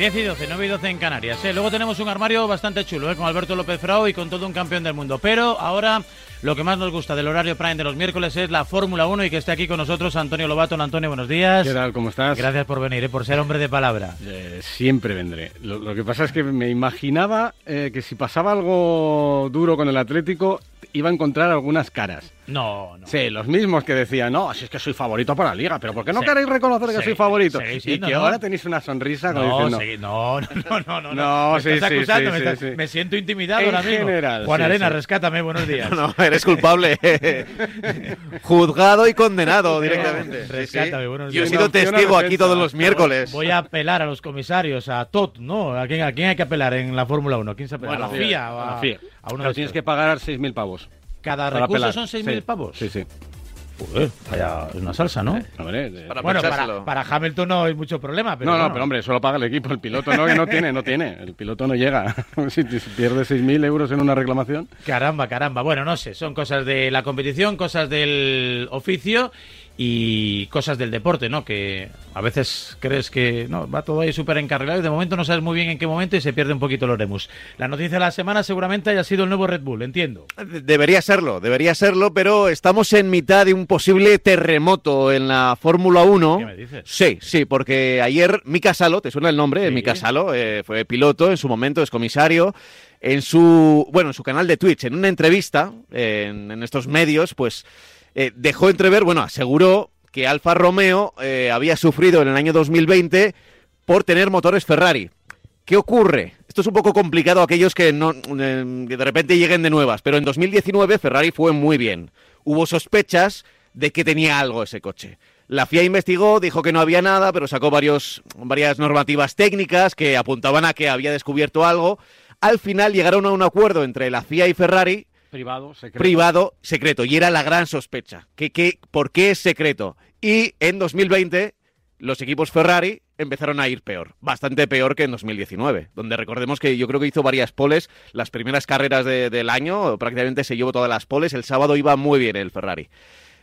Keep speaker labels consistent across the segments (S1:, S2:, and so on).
S1: 10 y 12, 9 y 12 en Canarias. ¿eh? Luego tenemos un armario bastante chulo, ¿eh? con Alberto López Frao y con todo un campeón del mundo. Pero ahora lo que más nos gusta del horario prime de los miércoles es la Fórmula 1 y que esté aquí con nosotros Antonio Lobato. Antonio, buenos días.
S2: ¿Qué tal? ¿Cómo estás?
S1: Gracias por venir, ¿eh? por ser hombre de palabra.
S2: Eh, siempre vendré. Lo, lo, que pasa es que me imaginaba eh, que si pasaba algo duro con el Atlético, iba a encontrar algunas caras.
S1: No, no.
S2: Sí, los mismos que decían, no, si es que soy favorito para la liga, pero ¿por qué no sí. queréis reconocer que sí, soy favorito?
S1: Siendo,
S2: y que
S1: ¿no?
S2: ahora tenéis una sonrisa
S1: no,
S2: diciendo...
S1: sí, no, no, no, no, no.
S2: No,
S1: me
S2: sí,
S1: estás
S2: sí,
S1: acusando,
S2: sí,
S1: me, estás-
S2: sí, sí.
S1: me siento intimidado
S2: En
S1: ahora mismo.
S2: general,
S1: Juan
S2: sí,
S1: Arena,
S2: sí.
S1: rescátame, buenos días.
S3: No, eres culpable. Juzgado y condenado directamente. Sí, sí.
S1: Rescátame, buenos
S3: Yo he
S1: días.
S3: sido testigo aquí todos los miércoles.
S1: Voy a apelar a los comisarios, a TOT, ¿no? ¿A quién, a quién hay que apelar en la Fórmula 1? ¿Quién se apela?
S2: Bueno,
S1: ¿A la FIA?
S2: a, la FIA.
S1: A uno de
S2: tienes
S1: estos?
S2: que pagar 6.000 pavos.
S1: Cada
S2: para
S1: recurso son 6.000
S2: Sí,
S1: pavos.
S2: Sí, sí.
S1: Joder, vaya, es una salsa, ¿no?
S2: Hombre, de-
S3: Para
S1: bueno,
S3: pensárselo.
S1: para, para Hamilton no hay mucho problema, pero
S2: no, no,
S1: bueno.
S2: pero hombre, solo paga el equipo. El piloto no, que no tiene, no tiene. El piloto no llega. si te- si pierde 6.000 euros en una reclamación.
S1: Caramba, caramba. Bueno, no sé, son cosas de la competición, cosas del oficio y cosas del deporte, ¿no? Que a veces crees que no va todo ahí súper encarrilado y de momento no sabes muy bien en qué momento y se pierde un poquito el Oremus. La noticia de la semana seguramente haya sido el nuevo Red Bull, entiendo.
S3: Debería serlo, debería serlo, pero estamos en mitad de un posible terremoto en la Fórmula 1.
S1: ¿Qué me dices?
S3: Sí, sí, porque ayer Mika Salo, ¿te suena el nombre?
S1: Sí.
S3: Mika Salo eh, fue piloto, en su momento es comisario. En su, bueno, en su canal de Twitch, en una entrevista en, en estos medios, pues eh, dejó entrever, bueno, aseguró que Alfa Romeo eh, había sufrido en el año 2020 por tener motores Ferrari. ¿Qué ocurre? Esto es un poco complicado a aquellos que, no, que de repente lleguen de nuevas, pero en 2019 Ferrari fue muy bien. Hubo sospechas de que tenía algo ese coche. La FIA investigó, dijo que no había nada, pero sacó varios, varias normativas técnicas que apuntaban a que había descubierto algo. Al final llegaron a un acuerdo entre la FIA y Ferrari
S2: Privado, secreto.
S3: privado, secreto. Y era la gran sospecha. ¿Qué, qué, por qué es secreto? Y en 2020 los equipos Ferrari empezaron a ir peor. Bastante peor que en 2019. Donde recordemos que yo creo que hizo varias poles. Las primeras carreras de- del año prácticamente se llevó todas las poles. El sábado iba muy bien el Ferrari.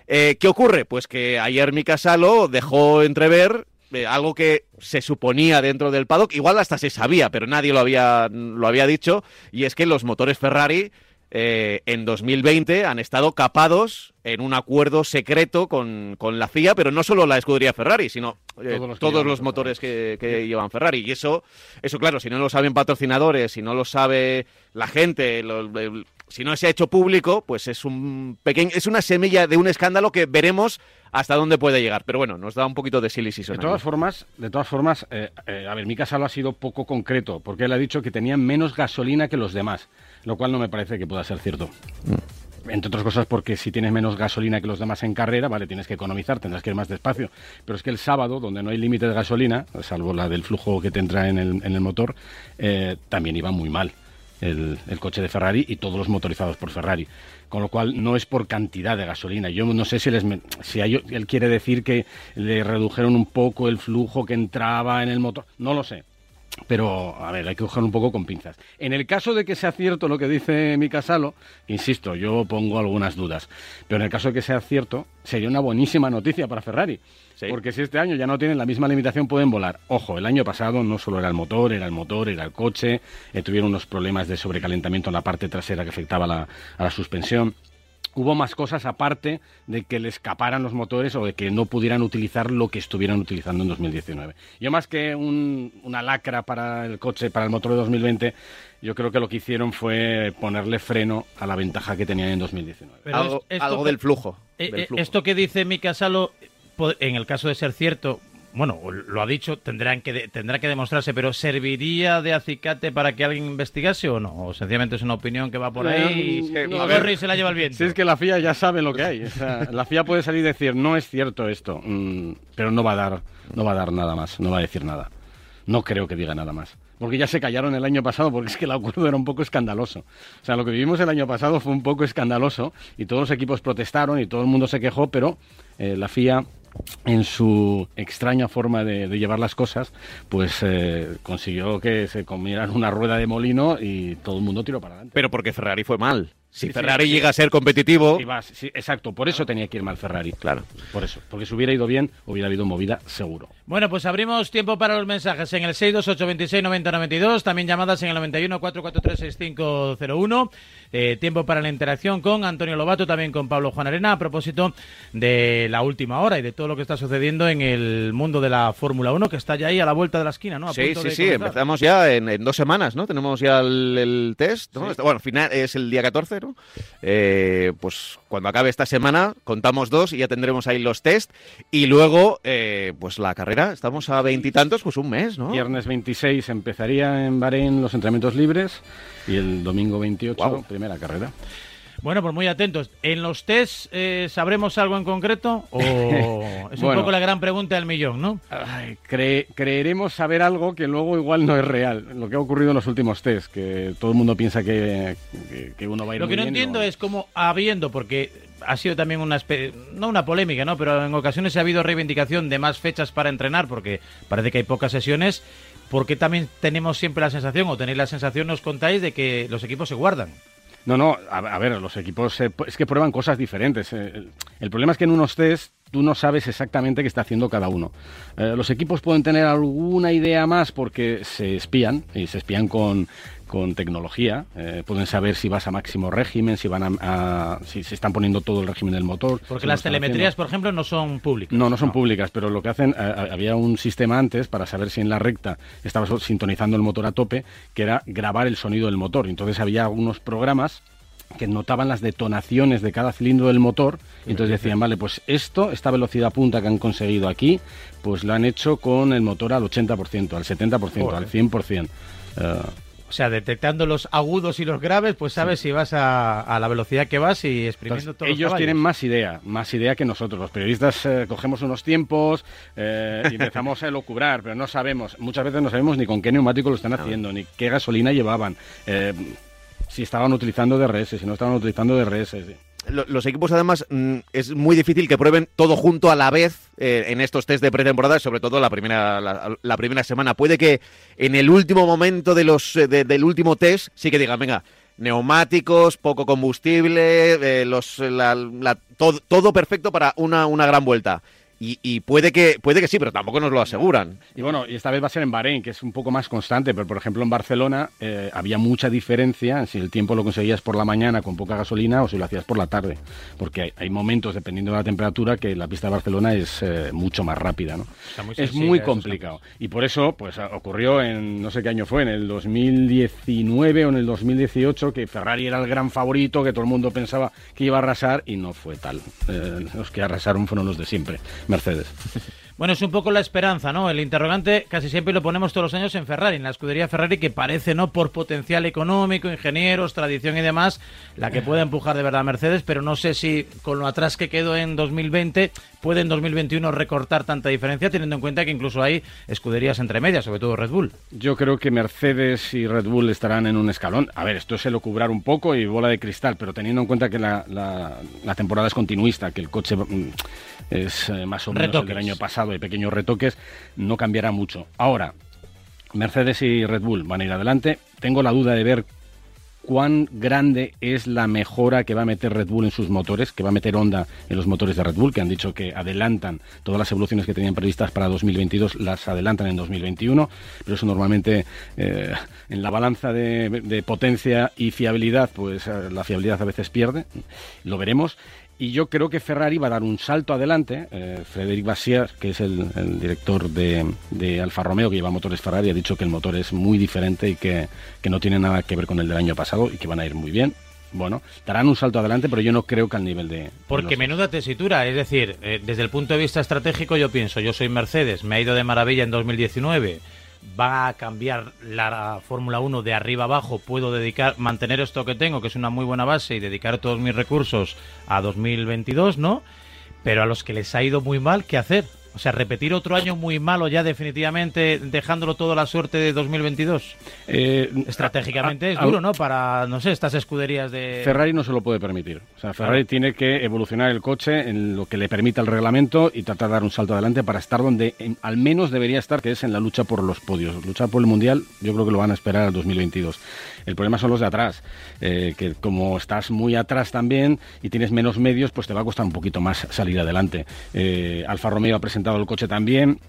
S3: Eh, ¿Qué ocurre? Pues que ayer Mika Salo dejó entrever eh, algo que se suponía dentro del paddock, igual hasta se sabía, pero nadie lo había, lo había dicho, y es que los motores Ferrari eh, en 2020 han estado capados en un acuerdo secreto con, con la FIA, pero no solo la escudería Ferrari, sino eh,
S2: Todos los que
S3: todos
S2: llevan
S3: los motores que, que llevan Ferrari. Y eso, eso, claro, si no lo saben patrocinadores, si no lo sabe la gente, lo- el- si no se ha hecho público, pues es un pequeño, es una semilla de un escándalo que veremos hasta dónde puede llegar. Pero bueno, nos da un poquito de silly season
S2: De todas formas, de todas formas, eh, eh, a ver, Mika Salo ha sido poco concreto, porque él ha dicho que tenían menos gasolina que los demás, lo cual no me parece que pueda ser cierto. Entre otras cosas porque si tienes menos gasolina que los demás en carrera, vale, tienes que economizar, tendrás que ir más despacio. Pero es que el sábado, donde no hay límite de gasolina, salvo la del flujo que te entra en el, en el motor, eh, también iba muy mal el, el coche de Ferrari y todos los motorizados por Ferrari. Con lo cual no es por cantidad de gasolina. Yo no sé si, les, si hay- él quiere decir que le redujeron un poco el flujo que entraba en el motor. No lo sé. Pero, a ver, hay que coger un poco con pinzas. En el caso de que sea cierto lo que dice Mika Salo, insisto, yo pongo algunas dudas. Pero en el caso de que sea cierto, sería una buenísima noticia para Ferrari.
S3: Sí.
S2: Porque si este año ya no tienen la misma limitación, pueden volar. Ojo, el año pasado no solo era el motor, era el motor, era el coche. eh, tuvieron unos problemas de sobrecalentamiento en la parte trasera que afectaba la, a la suspensión hubo más cosas aparte de que le escaparan los motores o de que no pudieran utilizar lo que estuvieran utilizando en 2019. Yo más que un- una lacra para el coche, para el motor de 2020, yo creo que lo que hicieron fue ponerle freno a la ventaja que tenían en 2019.
S1: Pero
S3: algo
S1: esto
S3: algo del flujo.
S1: Eh,
S3: del
S1: eh,
S3: flujo.
S1: esto que dice Mika Salo, en el caso de ser cierto, bueno, lo ha dicho, tendrán que tendrá que demostrarse, pero ¿serviría de acicate para que alguien investigase o no? O sencillamente es una opinión que va por ahí
S2: Eh,
S1: y,
S2: no,
S1: y
S2: a ver,
S1: y se la lleva el viento.
S2: Si es que la FIA ya sabe lo que hay. O sea, la FIA puede salir y decir, no es cierto esto, mm, pero no va a dar, no va a dar nada más, no va a decir nada. No creo que diga nada más. Porque ya se callaron el año pasado, porque es que el acuerdo era un poco escandaloso. O sea, lo que vivimos el año pasado fue un poco escandaloso y todos los equipos protestaron y todo el mundo se quejó, pero eh, la FIA en su extraña forma de, de llevar las cosas, pues eh, consiguió que se comieran una rueda de molino y todo el mundo tiró para adelante.
S3: Pero porque Ferrari fue mal. Si
S2: Sí,
S3: Ferrari
S2: sí.
S3: llega a ser competitivo,
S2: vas, exacto, por eso tenía que ir mal Ferrari.
S3: claro.
S2: Por eso, porque si hubiera ido bien, hubiera habido movida seguro.
S1: Bueno, pues abrimos tiempo para los mensajes en el 628269092, también llamadas en el 91 443 Eh, tiempo para la interacción con Antonio Lobato, también con Pablo Juan Arena, a propósito de la última hora y de todo lo que está sucediendo en el mundo de la Fórmula 1, que está ya ahí a la vuelta de la esquina, ¿no?
S3: sí, sí, sí, empezamos ya en, dos semanas, ¿no? Tenemos ya el, test, ¿no? Bueno, final es el día 14, ¿no? Eh, pues cuando acabe esta semana contamos dos y ya tendremos ahí los test y luego, eh, pues la carrera estamos a veintitantos, pues un mes, ¿no?
S2: Viernes 26 empezaría en Bahrein los entrenamientos libres y el domingo 28 primera carrera.
S1: Bueno, pues muy atentos. ¿En los test eh, sabremos algo en concreto? ¿O es un poco la gran pregunta del millón, no?
S2: creeremos saber algo que luego igual no es real. Lo que ha ocurrido en los últimos test, que todo el mundo piensa que, uno va a ir
S1: Lo que no entiendo es cómo habiendo, porque ha sido también una no una polémica, ¿no? Pero en ocasiones ha habido reivindicación de más fechas para entrenar porque parece que hay pocas sesiones. ¿Por qué también tenemos siempre la sensación, o tenéis la sensación, nos contáis, de que los equipos se guardan?
S2: No, no, a, ver, los equipos es que prueban cosas diferentes. Eh, el, problema es que en unos test tú no sabes exactamente qué está haciendo cada uno. Eh, los equipos pueden tener alguna idea más porque se espían, y se espían con, con tecnología. Eh, pueden saber si vas a máximo régimen, si van a, si se están poniendo todo el régimen del motor.
S1: Porque las telemetrías, por ejemplo, no son públicas.
S2: No, no son públicas, pero lo que hacen, había un sistema antes para saber si en la recta estabas sintonizando el motor a tope, que era grabar el sonido del motor. Entonces había algunos programas que notaban las detonaciones de cada cilindro del motor y entonces decían, vale, pues esto, esta velocidad punta que han conseguido aquí, pues lo han hecho con el motor al 80%, al 70%, al 100%.
S1: O sea, detectando los agudos y los graves, pues sabes si vas a, la velocidad que vas y exprimiendo todo.
S2: Ellos tienen más idea, más idea que nosotros. Los periodistas eh, cogemos unos tiempos eh, y empezamos a locubrar, pero no sabemos, muchas veces no sabemos ni con qué neumático lo están haciendo, ni qué gasolina llevaban. Eh, si estaban utilizando DRS, si no estaban utilizando DRS.
S3: Los equipos, además, mm, es muy difícil que prueben todo junto a la vez eh, en estos test de pretemporada, sobre todo la primera, la, primera semana. Puede que en el último momento de los, eh, del último test sí que digan, venga, neumáticos, poco combustible, eh, los, todo, todo, perfecto para una, una gran vuelta. Y, puede que puede que sí, pero tampoco nos lo aseguran.
S2: Y bueno, y esta vez va a ser en Bahrein, que es un poco más constante, pero por ejemplo en Barcelona eh, había mucha diferencia si el tiempo lo conseguías por la mañana con poca gasolina o si lo hacías por la tarde, porque hay, momentos, dependiendo de la temperatura, que la pista de Barcelona es eh, mucho más rápida, ¿no? es muy complicado. Y por eso, pues ocurrió en, no sé qué año fue, en el 2019 o en el 2018, que Ferrari era el gran favorito, que todo el mundo pensaba que iba a arrasar y no fue tal. Eh, los que arrasaron fueron los de siempre. Mercedes.
S1: Bueno, es un poco la esperanza, ¿no? El interrogante casi siempre lo ponemos todos los años en Ferrari, en la escudería Ferrari, que parece, ¿no? Por potencial económico, ingenieros, tradición y demás, la que puede empujar de verdad a Mercedes, pero no sé si con lo atrás que quedó en 2020 puede en 2021 recortar tanta diferencia, teniendo en cuenta que incluso hay escuderías entre medias, sobre todo Red Bull.
S2: Yo creo que Mercedes y Red Bull estarán en un escalón. A ver, esto es el cubrar un poco y bola de cristal, pero teniendo en cuenta que la, la temporada es continuista, que el coche mm, es eh, más o menos el del año pasado, hay pequeños retoques, no cambiará mucho. Ahora, Mercedes y Red Bull van a ir adelante. Tengo la duda de ver cuán grande es la mejora que va a meter Red Bull en sus motores, que va a meter Honda en los motores de Red Bull, que han dicho que adelantan todas las evoluciones que tenían previstas para 2022, las adelantan en 2021, pero eso normalmente eh, en la balanza de, potencia y fiabilidad, pues eh, la fiabilidad a veces pierde, lo veremos. Y yo creo que Ferrari va a dar un salto adelante. Eh, Frederic Bassier, que es el, director de, Alfa Romeo, que lleva motores Ferrari, ha dicho que el motor es muy diferente y que, no tiene nada que ver con el del año pasado y que van a ir muy bien. Bueno, darán un salto adelante, pero yo no creo que al nivel de...
S1: Porque menuda tesitura, es decir, eh, desde el punto de vista estratégico yo pienso, yo soy Mercedes, me ha ido de maravilla en 2019 va a cambiar la Fórmula 1 de arriba abajo, puedo dedicar, mantener esto que tengo, que es una muy buena base, y dedicar todos mis recursos a 2022, ¿no? Pero a los que les ha ido muy mal, ¿qué hacer? O sea, repetir otro año muy malo ya definitivamente, dejándolo todo a la suerte de 2022. Eh, Estratégicamente es duro, ¿no? Para, no sé, estas escuderías de...
S2: Ferrari no se lo puede permitir. O sea, Ferrari tiene que evolucionar el coche en lo que le permita el reglamento y tratar de dar un salto adelante para estar donde al menos debería estar, que es en la lucha por los podios. Luchar por el Mundial, yo creo que lo van a esperar al 2022. El problema son los de atrás, eh, que como estás muy atrás también y tienes menos medios, pues te va a costar un poquito más salir adelante. Eh, Alfa Romeo ha presentado el coche también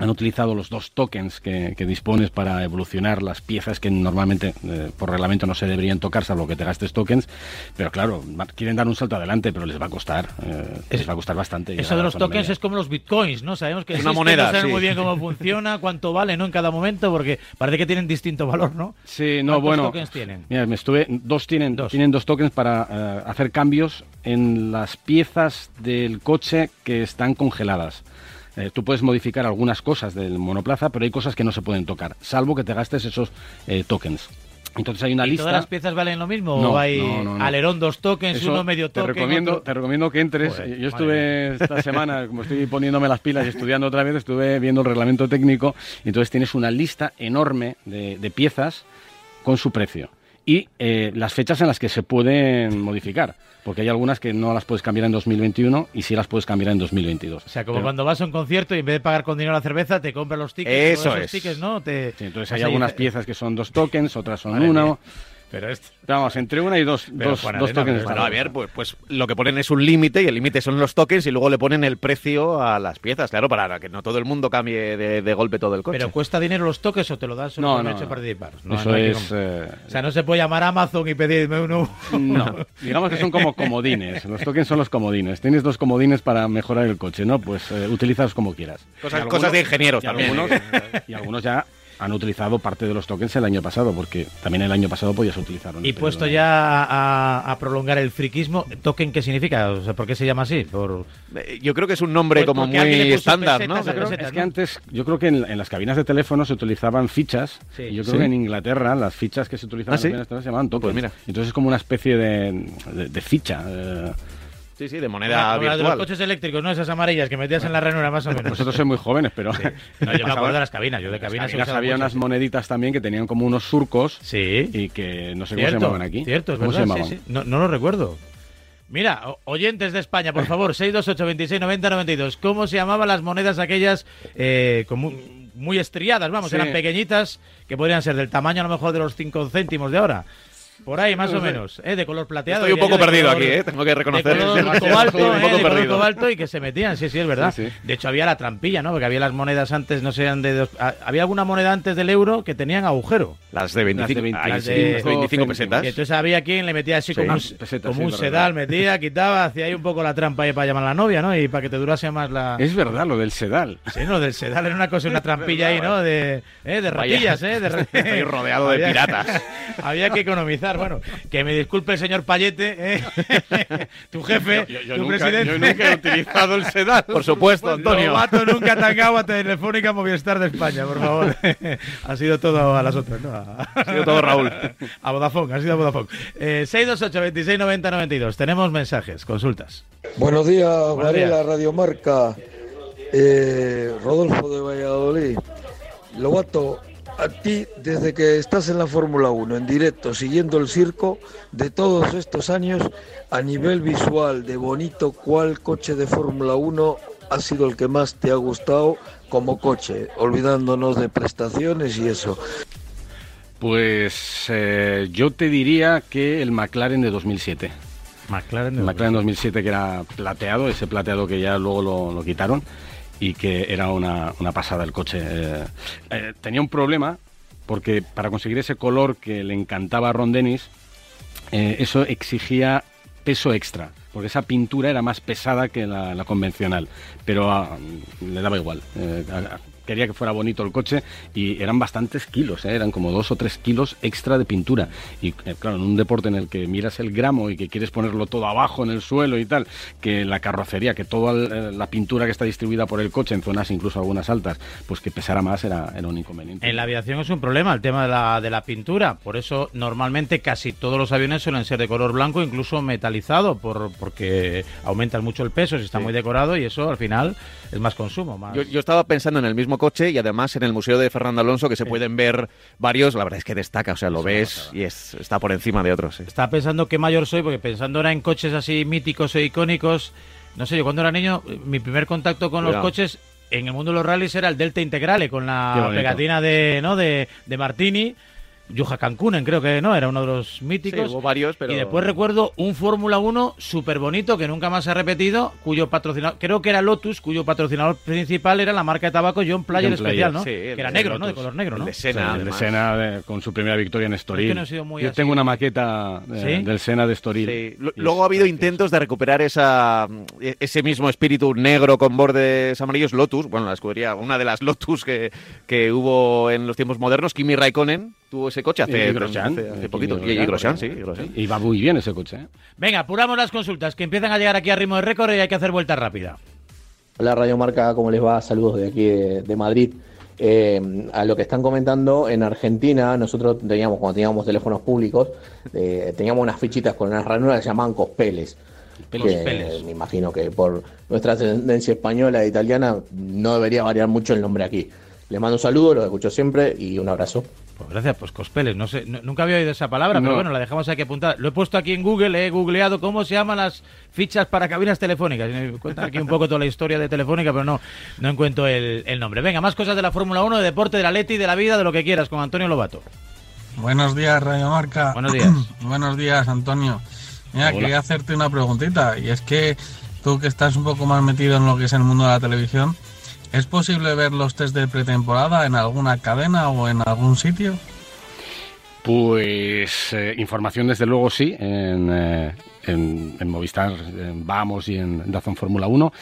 S2: han utilizado los dos tokens que, dispones para evolucionar las piezas que normalmente eh, por reglamento no se deberían tocar, salvo que te gastes tokens. Pero claro, quieren dar un salto adelante, pero les va a costar. Eh, les va a costar bastante.
S1: Eso de los tokens es como los bitcoins, ¿no? Sabemos que
S3: es una moneda.
S1: No saben muy bien cómo funciona, cuánto vale, ¿no? En cada momento, porque parece que tienen distinto valor, ¿no?
S2: Sí, no, bueno.
S1: tokens tienen?
S2: Mira, me estuve. Dos tienen dos, tienen dos tokens para eh, hacer cambios en las piezas del coche que están congeladas. Eh, tú puedes modificar algunas cosas del monoplaza, pero hay cosas que no se pueden tocar, salvo que te gastes esos eh, tokens. Entonces hay una
S1: ¿Y
S2: lista.
S1: ¿Todas las piezas valen lo mismo? ¿O hay alerón dos tokens, uno medio token?
S2: Te recomiendo, te recomiendo que entres. Yo estuve esta semana, como estoy poniéndome las pilas y estudiando otra vez, estuve viendo el reglamento técnico. Y entonces tienes una lista enorme de, piezas con su precio y eh, las fechas en las que se pueden modificar porque hay algunas que no las puedes cambiar en 2021 y sí las puedes cambiar en 2022.
S1: O sea, como cuando vas a un concierto y en vez de pagar con dinero la cerveza, te compras los tickets.
S3: Eso es.
S1: Tickets, ¿no?
S2: Te... entonces hay algunas piezas que son dos tokens, otras son uno. Pero esto... Vamos, entre una y dos, dos, tokens.
S3: Bueno, a ver, pues, pues lo que ponen es un límite y el límite son los tokens y luego le ponen el precio a las piezas, claro, para que no todo el mundo cambie de, golpe todo el coche.
S1: ¿Pero cuesta dinero los tokens o te lo das solo
S2: no, no,
S1: hecho participar?
S2: Eso es... Eh,
S1: o sea, no se puede llamar a Amazon y pedirme uno.
S2: No, digamos que son como comodines. Los tokens son los comodines. Tienes dos comodines para mejorar el coche, ¿no? Pues eh, utilizas como quieras.
S3: Cosas, cosas de ingenieros también.
S2: y algunos ya han utilizado parte de los tokens el año pasado, porque también el año pasado podías utilizarlo.
S1: Y puesto ya a, prolongar el friquismo, ¿token qué significa? O sea, ¿Por qué se llama así? Por...
S3: Eh, yo creo que es un nombre pues como muy estándar, ¿no?
S2: es que antes, yo creo que en, las cabinas de teléfono se utilizaban fichas, y yo creo que en Inglaterra las fichas que se utilizaban
S3: ¿Ah, en
S2: se llamaban tokens.
S3: Pues mira.
S2: Entonces es como una especie de, ficha. Eh,
S3: Sí, sí, de moneda virtual.
S1: de los coches eléctricos, ¿no? Esas amarillas que metías en la ranura más o menos.
S2: Vosotros sois muy jóvenes, pero...
S1: No, yo me acuerdo de las cabinas. Yo de cabinas,
S2: cabinas había unas moneditas también que tenían como unos surcos.
S1: Sí.
S2: Y que no sé cómo se llamaban aquí.
S1: Cierto, es ¿Cómo verdad, se llamaban? Sí, No, no lo recuerdo. Mira, oyentes de España, por favor, 628 26 90 92. ¿Cómo se llamaban las monedas aquellas eh, muy, estriadas? Vamos, eran pequeñitas, que podrían ser del tamaño a lo mejor de los 5 céntimos de ahora. Por ahí, más o menos, ¿eh? de color plateado.
S3: Estoy un poco perdido aquí, ¿eh? tengo que reconocer.
S1: De color cobalto, ¿eh? de color cobalto y que se metían, sí, sí, es verdad. De hecho, había la trampilla, ¿no? Porque había las monedas antes, no sé, de dos... había alguna moneda antes del euro que tenían agujero.
S3: Las de 25, las de 25 pesetas.
S1: Y entonces había quien le metía así como un, como un sedal, metía, quitaba, hacía ahí un poco la trampa ahí para llamar a la novia, ¿no? Y para que te durase más la...
S2: Es verdad, lo del sedal.
S1: Sí, lo del sedal era una cosa, una trampilla ahí, ¿no? De, ¿eh? de ratillas, ¿eh? De...
S3: Estoy rodeado de piratas.
S1: había que economizar, bueno, que me disculpe el señor Payete, ¿eh? tu jefe, tu presidente.
S2: Yo nunca he utilizado el sedal.
S3: Por supuesto, Antonio.
S1: mato nunca tangado a Telefónica Movistar de España, por favor. ha sido todo a las otras, ¿no?
S3: Ha sido todo Raúl.
S1: a Vodafone, ha sido a Vodafone. Eh, 628 26 90 92. Tenemos mensajes, consultas.
S4: Buenos días, Varela, Radio Marca. Eh, Rodolfo de Valladolid. Lobato, a ti, desde que estás en la Fórmula 1, en directo, siguiendo el circo, de todos estos años, a nivel visual, de bonito, ¿cuál coche de Fórmula 1 ha sido el que más te ha gustado como coche? Olvidándonos de prestaciones y eso.
S2: Pues eh, yo te diría que el McLaren de 2007.
S1: McLaren de
S2: McLaren 2007 que era plateado, ese plateado que ya luego lo, lo quitaron y que era una, una pasada el coche. Eh, eh, tenía un problema porque para conseguir ese color que le encantaba a Ron Dennis, eh, eso exigía peso extra, porque esa pintura era más pesada que la, convencional, pero ah, le daba igual quería que fuera bonito el coche y eran bastantes kilos, ¿eh? eran como dos o tres kilos extra de pintura. Y eh, claro, en un deporte en el que miras el gramo y que quieres ponerlo todo abajo en el suelo y tal, que la carrocería, que toda eh, la pintura que está distribuida por el coche en zonas incluso algunas altas, pues que pesara más era, era un inconveniente.
S1: En la aviación es un problema el tema de la, de la pintura, por eso normalmente casi todos los aviones suelen ser de color blanco, incluso metalizado, por, porque aumentan mucho el peso si está muy decorado y eso al final es más consumo. Más...
S3: Yo, yo estaba pensando en el mismo coche y además en el Museo de Fernando Alonso, que se pueden ver varios, la verdad es que destaca, o sea, lo ves y es, está por encima de otros.
S1: Estaba pensando qué mayor soy, porque pensando ahora en coches así míticos e icónicos, no sé, yo cuando era niño, mi primer contacto con los coches en el mundo de los rallies era el Delta Integrale, con la pegatina de, ¿no? de, de Martini Yuja Cancunen, creo que no, era uno de los míticos.
S3: hubo varios, pero...
S1: Y después recuerdo un Fórmula 1 súper bonito que nunca más se ha repetido, cuyo patrocinador, creo que era Lotus, cuyo patrocinador principal era la marca de tabaco John Player Especial, ¿no? que era negro, ¿no? De color negro, ¿no?
S3: de Sena,
S2: de Sena con su primera victoria en Estoril.
S1: Yo
S2: tengo una maqueta del Sena de Estoril.
S3: Luego ha habido intentos de recuperar esa, ese mismo espíritu negro con bordes amarillos, Lotus, bueno, la escudería, una de las Lotus que, que hubo en los tiempos modernos, Kimi Raikkonen tuvo ese coche hace, hace, poquito. Y, Grosjean, sí.
S2: Y va muy bien ese coche. ¿eh?
S1: Venga, apuramos las consultas que empiezan a llegar aquí a ritmo de récord y hay que hacer vuelta rápida.
S5: Hola Radio Marca, ¿cómo les va? Saludos de aquí de, Madrid. Eh, a lo que están comentando, en Argentina nosotros teníamos, cuando teníamos teléfonos públicos, eh, teníamos unas fichitas con unas ranuras que se llamaban cospeles. Que, me imagino que por nuestra ascendencia española e italiana no debería variar mucho el nombre aquí. Les mando un saludo, los escucho siempre y un abrazo.
S1: Pues gracias, pues cospeles. No sé, nunca había oído esa palabra, pero bueno, la dejamos aquí apuntada. Lo he puesto aquí en Google, he googleado cómo se llaman las fichas para cabinas telefónicas. Me cuentan aquí un poco toda la historia de Telefónica, pero no, no encuentro el, el nombre. Venga, más cosas de la Fórmula 1, de deporte, de la Leti, de la vida, de lo que quieras, con Antonio Lobato.
S6: Buenos días, Radio Marca.
S1: Buenos días.
S6: Buenos días, Antonio. Mira, quería hacerte una preguntita, y es que tú que estás un poco más metido en lo que es el mundo de la televisión, ¿es posible ver los test de pretemporada en alguna cadena o en algún sitio?
S2: Pues eh, información desde luego sí, en, eh, en, Movistar Vamos y en Dazón Fórmula 1.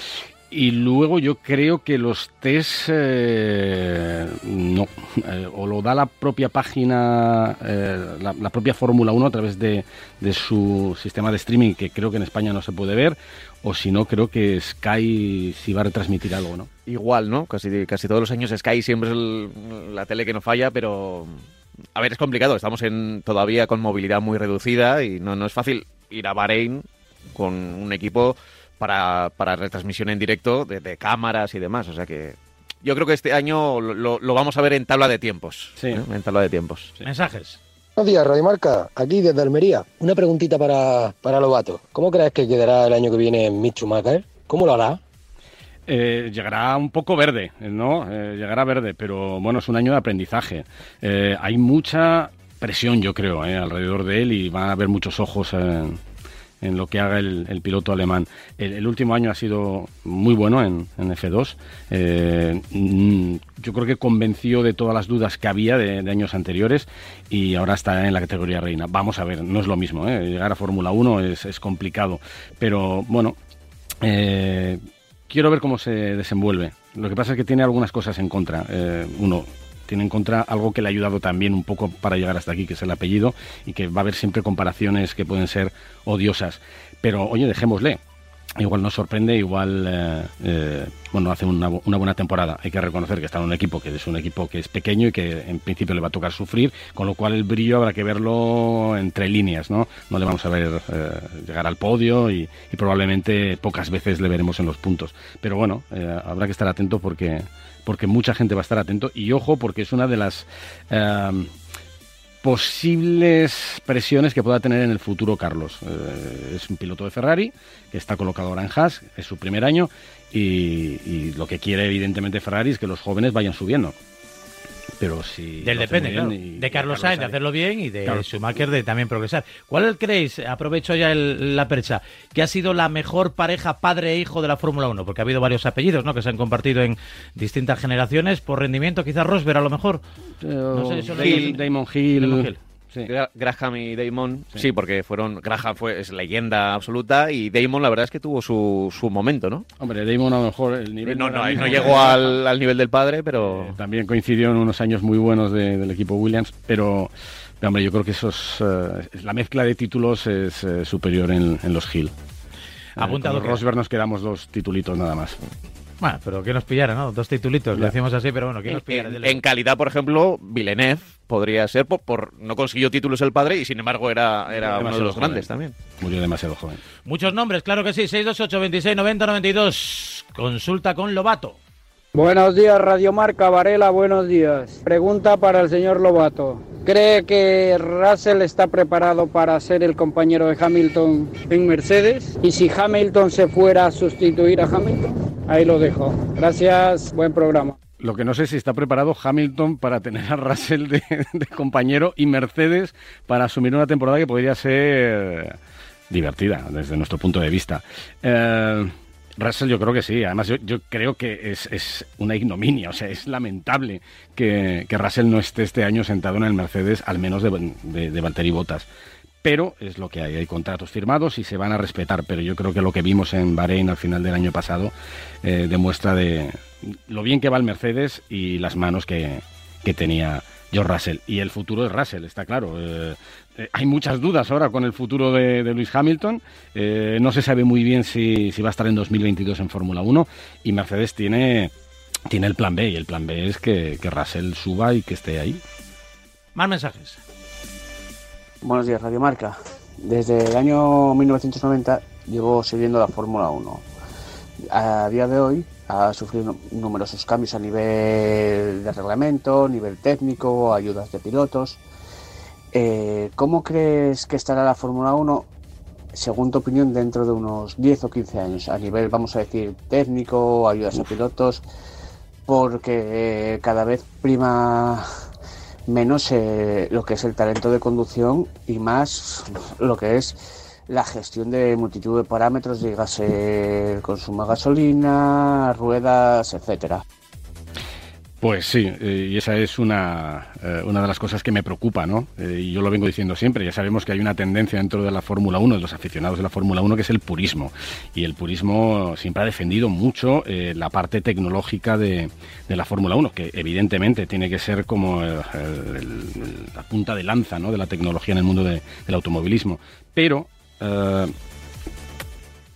S2: Y luego yo creo que los test eh, no, o lo da la propia página, la, propia Fórmula 1 a través de, de, su sistema de streaming, que creo que en España no se puede ver, o si no, creo que Sky sí va a retransmitir algo, ¿no?
S3: Igual, ¿no? Casi, casi todos los años Sky siempre es la tele que no falla, pero a ver, es complicado. Estamos en todavía con movilidad muy reducida y no, no es fácil ir a Bahrein con un equipo para, para retransmisión en directo de, cámaras y demás. O sea que yo creo que este año lo, lo vamos a ver en tabla de tiempos.
S1: Sí. ¿eh?
S3: En tabla de tiempos.
S1: Mensajes.
S7: Buenos días, Radio Marca. Aquí desde Almería. Una preguntita para, para Lobato. ¿Cómo crees que quedará el año que viene en Michumacher? ¿Cómo lo hará?
S2: Eh, llegará un poco verde, ¿no? Eh, llegará verde, pero bueno, es un año de aprendizaje. Eh, hay mucha presión, yo creo, alrededor de él y van a haber muchos ojos en, lo que haga el, piloto alemán. El, último año ha sido muy bueno en, F2. Mm, yo creo que convenció de todas las dudas que había de, años anteriores y ahora está en la categoría reina. Vamos a ver, no es lo mismo. Llegar a Fórmula 1 es, complicado, pero bueno quiero ver cómo se desenvuelve. Lo que pasa es que tiene algunas cosas en contra. Eh, uno, tiene en contra algo que le ha ayudado también un poco para llegar hasta aquí, que es el apellido, y que va a haber siempre comparaciones que pueden ser odiosas. Pero, oye, dejémosle igual nos sorprende, igual eh, eh, bueno hace una, buena temporada. Hay que reconocer que está en un equipo que es un equipo que es pequeño y que en principio le va a tocar sufrir, con lo cual el brillo habrá que verlo entre líneas, ¿no? No le vamos a ver eh, llegar al podio y, probablemente pocas veces le veremos en los puntos. Pero bueno, habrá que estar atento porque porque mucha gente va a estar atento y ojo porque es una de las posibles presiones que pueda tener en el futuro Carlos. Eh, es un piloto de Ferrari que está colocado ahora en Haas, es su primer año y, lo que quiere evidentemente Ferrari es que los jóvenes vayan subiendo pero si
S1: del depende claro. de Carlos Sainz de hacerlo bien y de Schumacher de también progresar. ¿cuál creéis aprovecho ya la percha. Que ha sido la mejor pareja padre e hijo de la Fórmula 1 porque ha habido varios apellidos ¿no? que se han compartido en distintas generaciones. Por rendimiento quizás Rosberg a lo mejor.
S2: No sé, Damon Hill
S3: Graham y Damon, sí. porque fueron. Graham fue, es leyenda absoluta y Damon, la verdad es que tuvo su, su momento, ¿no?
S2: Hombre, Damon a lo mejor el
S3: nivel. No, no, no, llegó al, al, nivel del padre, pero.
S2: Eh, también coincidió en unos años muy buenos del equipo Williams, pero. Hombre, yo creo que esos, eh, la mezcla de títulos es eh, superior en, en, los Hill.
S1: Apuntado.
S2: Con Rosberg nos quedamos dos titulitos nada más.
S1: Bueno, pero que nos pillara, ¿no? Dos titulitos, lo decimos así, pero bueno, que nos pillara?
S3: En, calidad, por ejemplo, Villeneuve podría ser por, no consiguió títulos el padre y sin embargo era, era uno de los grandes también.
S2: Murió demasiado joven.
S1: Muchos nombres, claro que sí, 628 26 90 92. Consulta con Lobato.
S8: Buenos días, Radio Marca Varela, buenos días. Pregunta para el señor Lobato. ¿Cree que Russell está preparado para ser el compañero de Hamilton en Mercedes? ¿Y si Hamilton se fuera a sustituir a Hamilton? Ahí lo dejo. Gracias, buen programa.
S2: Lo que no sé si está preparado Hamilton para tener a Russell de, compañero y Mercedes para asumir una temporada que podría ser divertida desde nuestro punto de vista. Eh, Russell yo creo que sí, además yo, creo que es, una ignominia, o sea, es lamentable que, Russell no esté este año sentado en el Mercedes, al menos de, de, de Valtteri Bottas pero es lo que hay. Hay contratos firmados y se van a respetar. Pero yo creo que lo que vimos en Bahrein al final del año pasado eh, demuestra de lo bien que va el Mercedes y las manos que, tenía George Russell. Y el futuro de Russell, está claro. Eh, eh, hay muchas dudas ahora con el futuro de, de Lewis Hamilton. no se sabe muy bien si, va a estar en 2022 en Fórmula 1. Y Mercedes tiene, tiene el plan B. Y el plan B es que, que Russell suba y que esté ahí.
S1: Más mensajes.
S9: Buenos días, Radio Marca. Desde el año 1990 llevo siguiendo la Fórmula 1. A día de hoy ha sufrido numerosos cambios a nivel de reglamento, nivel técnico, ayudas de pilotos. Eh, ¿Cómo crees que estará la Fórmula 1, según tu opinión, dentro de unos 10 o 15 años? A nivel, vamos a decir, técnico, ayudas a pilotos, porque cada vez prima menos eh, lo que es el talento de conducción y más lo que es la gestión de multitud de parámetros, dígase el consumo de gasolina, ruedas, etcétera.
S2: Pues sí, eh, y esa es una, eh, una, de las cosas que me preocupa, ¿no? Eh, y yo lo vengo diciendo siempre, ya sabemos que hay una tendencia dentro de la Fórmula 1, de los aficionados de la Fórmula 1, que es el purismo. Y el purismo siempre ha defendido mucho la parte tecnológica de, de la Fórmula 1, que evidentemente tiene que ser como la punta de lanza ¿no? de la tecnología en el mundo del automovilismo. Pero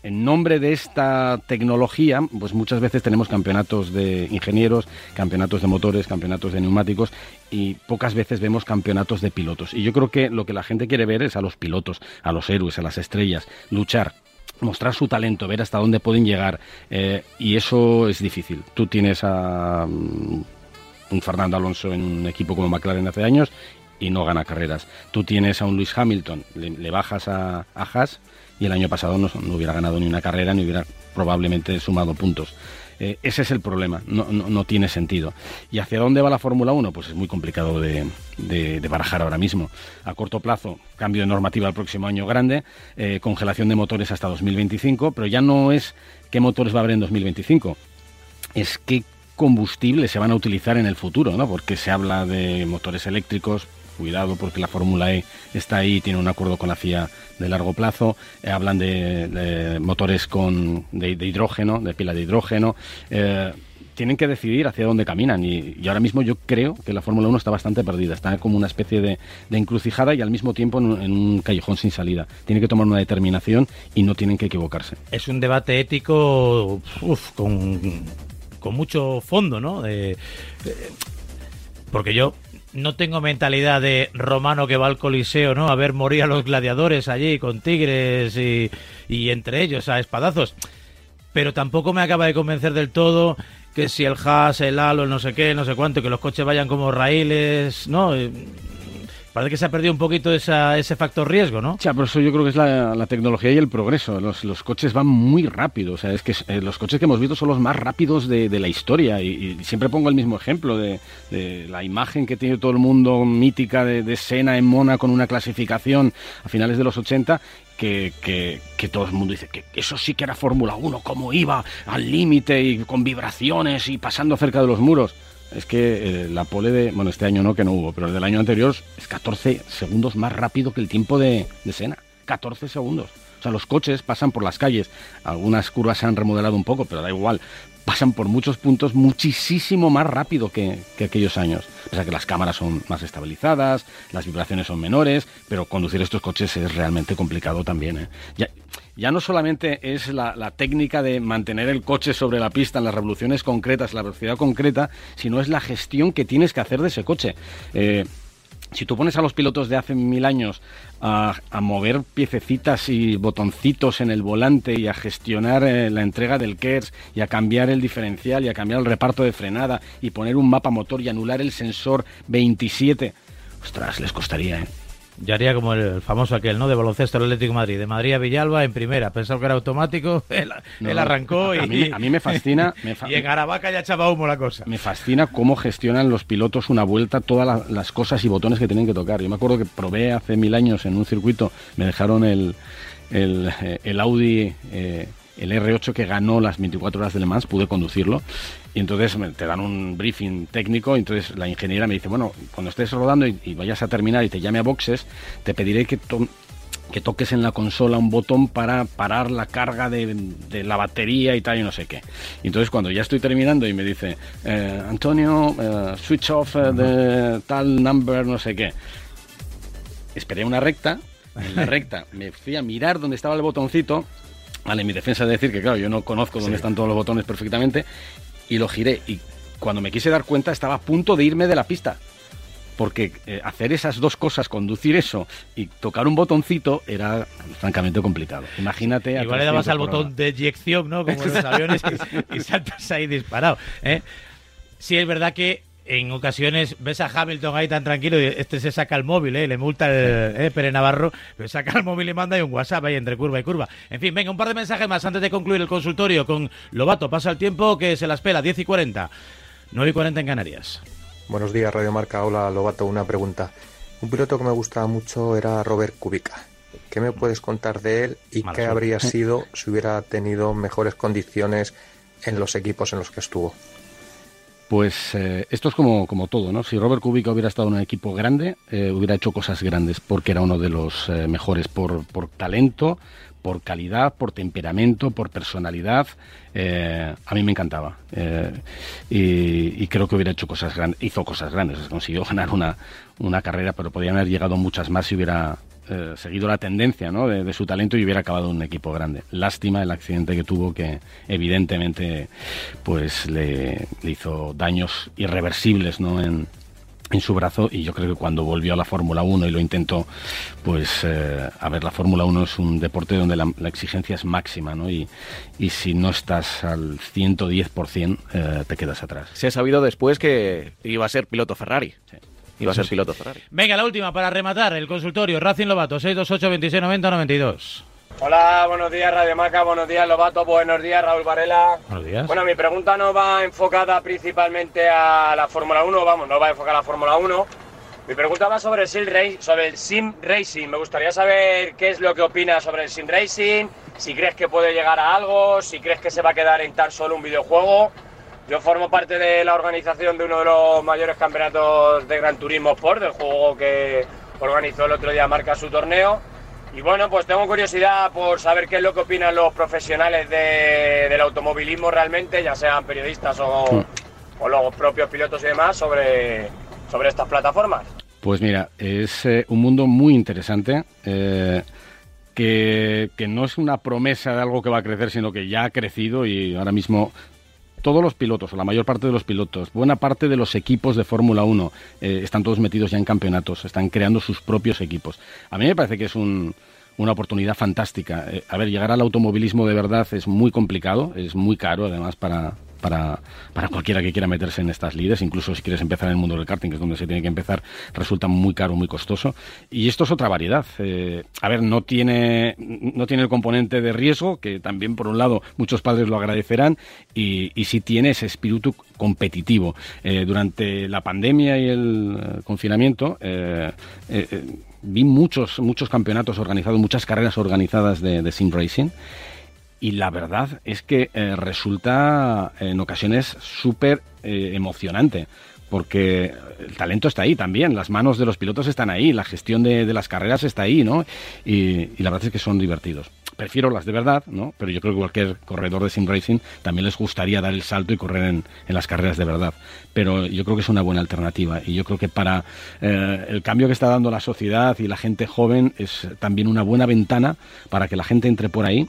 S2: en nombre de esta tecnología, pues muchas veces tenemos campeonatos de ingenieros, campeonatos de motores, campeonatos de neumáticos y pocas veces vemos campeonatos de pilotos. Y yo creo que lo que la gente quiere ver es a los pilotos, a los héroes, a las estrellas, luchar mostrar su talento, ver hasta dónde pueden llegar. Eh, y eso es difícil. Tú tienes a mm, un Fernando Alonso en un equipo como McLaren hace años y no gana carreras. Tú tienes a un Lewis Hamilton, le, bajas a, a Haas y el año pasado no, hubiera ganado ni una carrera ni hubiera probablemente sumado puntos. Eh, ese es el problema, no, tiene sentido. ¿Y hacia dónde va la Fórmula 1? Pues es muy complicado de, barajar ahora mismo. A corto plazo, cambio de normativa el próximo año grande, eh, congelación de motores hasta 2025, pero ya no es qué motores va a haber en 2025, es qué combustible se van a utilizar en el futuro, ¿no? Porque se habla de motores eléctricos, cuidado porque la Fórmula E está ahí, tiene un acuerdo con la FIA de largo plazo, eh, hablan de, motores con, de, hidrógeno, de pila de hidrógeno. Eh, tienen que decidir hacia dónde caminan y, ahora mismo yo creo que la Fórmula 1 está bastante perdida, está como una especie de, encrucijada y al mismo tiempo en un, callejón sin salida. Tiene que tomar una determinación y no tienen que equivocarse.
S1: Es un debate ético con, con, mucho fondo, ¿no? porque yo no tengo mentalidad de romano que va al coliseo, ¿no? A ver morir a los gladiadores allí con tigres y, entre ellos a espadazos. Pero tampoco me acaba de convencer del todo que si el Haas, el Halo, el no sé qué, no sé cuánto, que los coches vayan como raíles, ¿no? Parece que se ha perdido un poquito ese factor riesgo, ¿no?
S2: Ya, por eso yo creo que es la, tecnología y el progreso. Los, coches van muy rápido. O sea, es que eh, los coches que hemos visto son los más rápidos de, la historia. Y, siempre pongo el mismo ejemplo de, la imagen que tiene todo el mundo mítica de, de Sena en Mona con una clasificación a finales de los 80 que, que, todo el mundo dice que eso sí que era Fórmula 1, cómo iba al límite y con vibraciones y pasando cerca de los muros es que eh, la pole de, bueno, este año no, que no hubo, pero el del año anterior es 14 segundos más rápido que el tiempo de, de Sena. 14 segundos. O sea, los coches pasan por las calles. Algunas curvas se han remodelado un poco, pero da igual. Pasan por muchos puntos muchísimo más rápido que, que aquellos años. O sea que las cámaras son más estabilizadas, las vibraciones son menores, pero conducir estos coches es realmente complicado también. ¿eh? Ya, ya no solamente es la, técnica de mantener el coche sobre la pista en las revoluciones concretas, la velocidad concreta, sino es la gestión que tienes que hacer de ese coche. Eh, si tú pones a los pilotos de hace mil años a, mover piececitas y botoncitos en el volante y a gestionar eh, la entrega del KERS y a cambiar el diferencial y a cambiar el reparto de frenada y poner un mapa motor y anular el sensor 27, ostras, les costaría, ¿eh?
S1: Yo haría como el famoso aquel, ¿no? De baloncesto del Atlético de Madrid. De Madrid a Villalba en primera. Pensaba que era automático. Él, arrancó y.
S2: A mí, a mí me fascina.
S1: y en Aravaca ya echaba humo la cosa.
S2: Me fascina cómo gestionan los pilotos una vuelta todas las cosas y botones que tienen que tocar. Yo me acuerdo que probé hace mil años en un circuito. Me dejaron el, el, el Audi. Eh, el R8 que ganó las 24 horas de Le Mans, pude conducirlo. Y entonces te dan un briefing técnico. Y entonces la ingeniera me dice: Bueno, cuando estés rodando y, vayas a terminar y te llame a boxes, te pediré que, que toques en la consola un botón para parar la carga de, la batería y tal, y no sé qué. Y entonces cuando ya estoy terminando y me dice: eh, Antonio, eh, switch off eh, de tal number, no sé qué. Esperé una recta. En la recta me fui a mirar dónde estaba el botoncito Vale, mi defensa es decir que, claro, yo no conozco dónde están todos los botones perfectamente y lo giré. Y cuando me quise dar cuenta, estaba a punto de irme de la pista. Porque eh, hacer esas dos cosas, conducir eso y tocar un botoncito, era francamente complicado. Imagínate.
S1: Igual le dabas al botón de eyección, ¿no? Como en los aviones y, saltas ahí disparado. ¿eh? Sí, es verdad que en ocasiones ves a Hamilton ahí tan tranquilo y este se saca el móvil, ¿eh? le multa el eh, Pere Navarro, le saca el móvil y manda y un WhatsApp ahí entre curva y curva. En fin, venga, un par de mensajes más antes de concluir el consultorio con Lobato. Pasa el tiempo que se la espera, 10 y 40, 9 y 40 en Canarias.
S10: Buenos días, Radio Marca. Hola, Lobato. Una pregunta. Un piloto que me gustaba mucho era Robert Kubica. ¿Qué me puedes contar de él y qué habría sido si hubiera tenido mejores condiciones en los equipos en los que estuvo?
S2: Pues eh, esto es como, como todo, ¿no? Si Robert Kubica hubiera estado en un equipo grande, eh, hubiera hecho cosas grandes, porque era uno de los eh, mejores por, por talento, por calidad, por temperamento, por personalidad. a mí me encantaba. Y, creo que hubiera hecho cosas grandes. Hizo cosas grandes. Consiguió ganar una, una carrera, pero podrían haber llegado muchas más si hubiera eh, seguido la tendencia ¿no? de, su talento y hubiera acabado un equipo grande. Lástima el accidente que tuvo que evidentemente pues le, hizo daños irreversibles ¿no? en, en su brazo y yo creo que cuando volvió a la Fórmula 1 y lo intentó, pues eh, a ver, la Fórmula 1 es un deporte donde la, exigencia es máxima, ¿no? Y, y, si no estás al 110%, eh, te quedas atrás.
S3: Se ha sabido después que iba a ser piloto Ferrari. Sí. Iba a ser piloto Ferrari.
S1: Venga, la última para rematar el consultorio. Racing Lobato, 628 26 90 92.
S11: Hola, buenos días Radio Maca, buenos días Lobato, buenos días Raúl Varela.
S1: Buenos días.
S11: Bueno, mi pregunta no va enfocada principalmente a la Fórmula 1, vamos, no va enfocada a la Fórmula 1. Mi pregunta va sobre el, sim sobre el sim racing. Me gustaría saber qué es lo que opinas sobre el sim racing, si crees que puede llegar a algo, si crees que se va a quedar en tan solo un videojuego yo formo parte de la organización de uno de los mayores campeonatos de Gran Turismo Sport, del juego que organizó el otro día Marca su torneo. Y bueno, pues tengo curiosidad por saber qué es lo que opinan los profesionales del automovilismo realmente, ya sean periodistas o, los propios pilotos y demás, sobre, sobre estas plataformas.
S2: Pues mira, es eh, un mundo muy interesante. Eh, que, que, no es una promesa de algo que va a crecer, sino que ya ha crecido y ahora mismo todos los pilotos, o la mayor parte de los pilotos, buena parte de los equipos de Fórmula 1 eh, están todos metidos ya en campeonatos, están creando sus propios equipos. A mí me parece que es una oportunidad fantástica. Eh, a ver, llegar al automovilismo de verdad es muy complicado, es muy caro además para, para, para cualquiera que quiera meterse en estas lides, incluso si quieres empezar en el mundo del karting, que es donde se tiene que empezar, resulta muy caro, muy costoso. Y esto es otra variedad. Eh, a ver, no tiene, no tiene el componente de riesgo, que también por un lado muchos padres lo agradecerán, y, y sí tiene ese espíritu competitivo. Eh, durante la pandemia y el eh, confinamiento, vi muchos, muchos campeonatos organizados, muchas carreras organizadas de sim racing y la verdad es que eh, resulta en ocasiones súper eh, emocionante porque el talento está ahí también, las manos de los pilotos están ahí, la gestión de, las carreras está ahí, ¿no? Y, la verdad es que son divertidos. Prefiero las de verdad, ¿no? Pero yo creo que cualquier corredor de sim racing también les gustaría dar el salto y correr en, las carreras de verdad. Pero yo creo que es una buena alternativa y yo creo que para eh, el cambio que está dando la sociedad y la gente joven es también una buena ventana para que la gente entre por ahí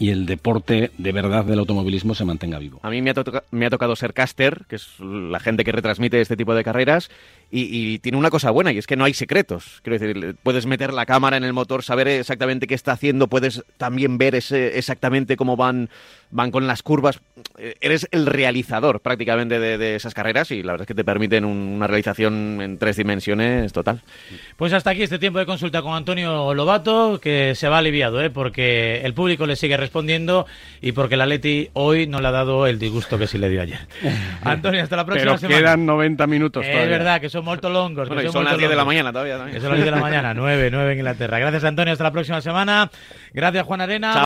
S2: y el deporte de verdad del automovilismo se mantenga vivo.
S3: A mí me ha, tocado ser caster, que es la gente que retransmite este tipo de carreras, y, tiene una cosa buena, y es que no hay secretos. Quiero decir, puedes meter la cámara en el motor, saber exactamente qué está haciendo, puedes también ver ese, exactamente cómo van, van con las curvas. Eh, eres el realizador prácticamente de, esas carreras y la verdad es que te permiten una realización en tres dimensiones total.
S1: Pues hasta aquí este tiempo de consulta con Antonio Lobato, que se va aliviado, ¿eh? porque el público le sigue respondiendo y porque la Leti hoy no le ha dado el disgusto que sí le dio ayer. Antonio, hasta la próxima
S2: Pero quedan 90 minutos
S1: Es verdad que son muy longos.
S3: son las 10 de la mañana todavía.
S1: son las 10 de la mañana, 9, 9 en Inglaterra. Gracias, Antonio. Hasta la próxima semana. Gracias, Juan Arena.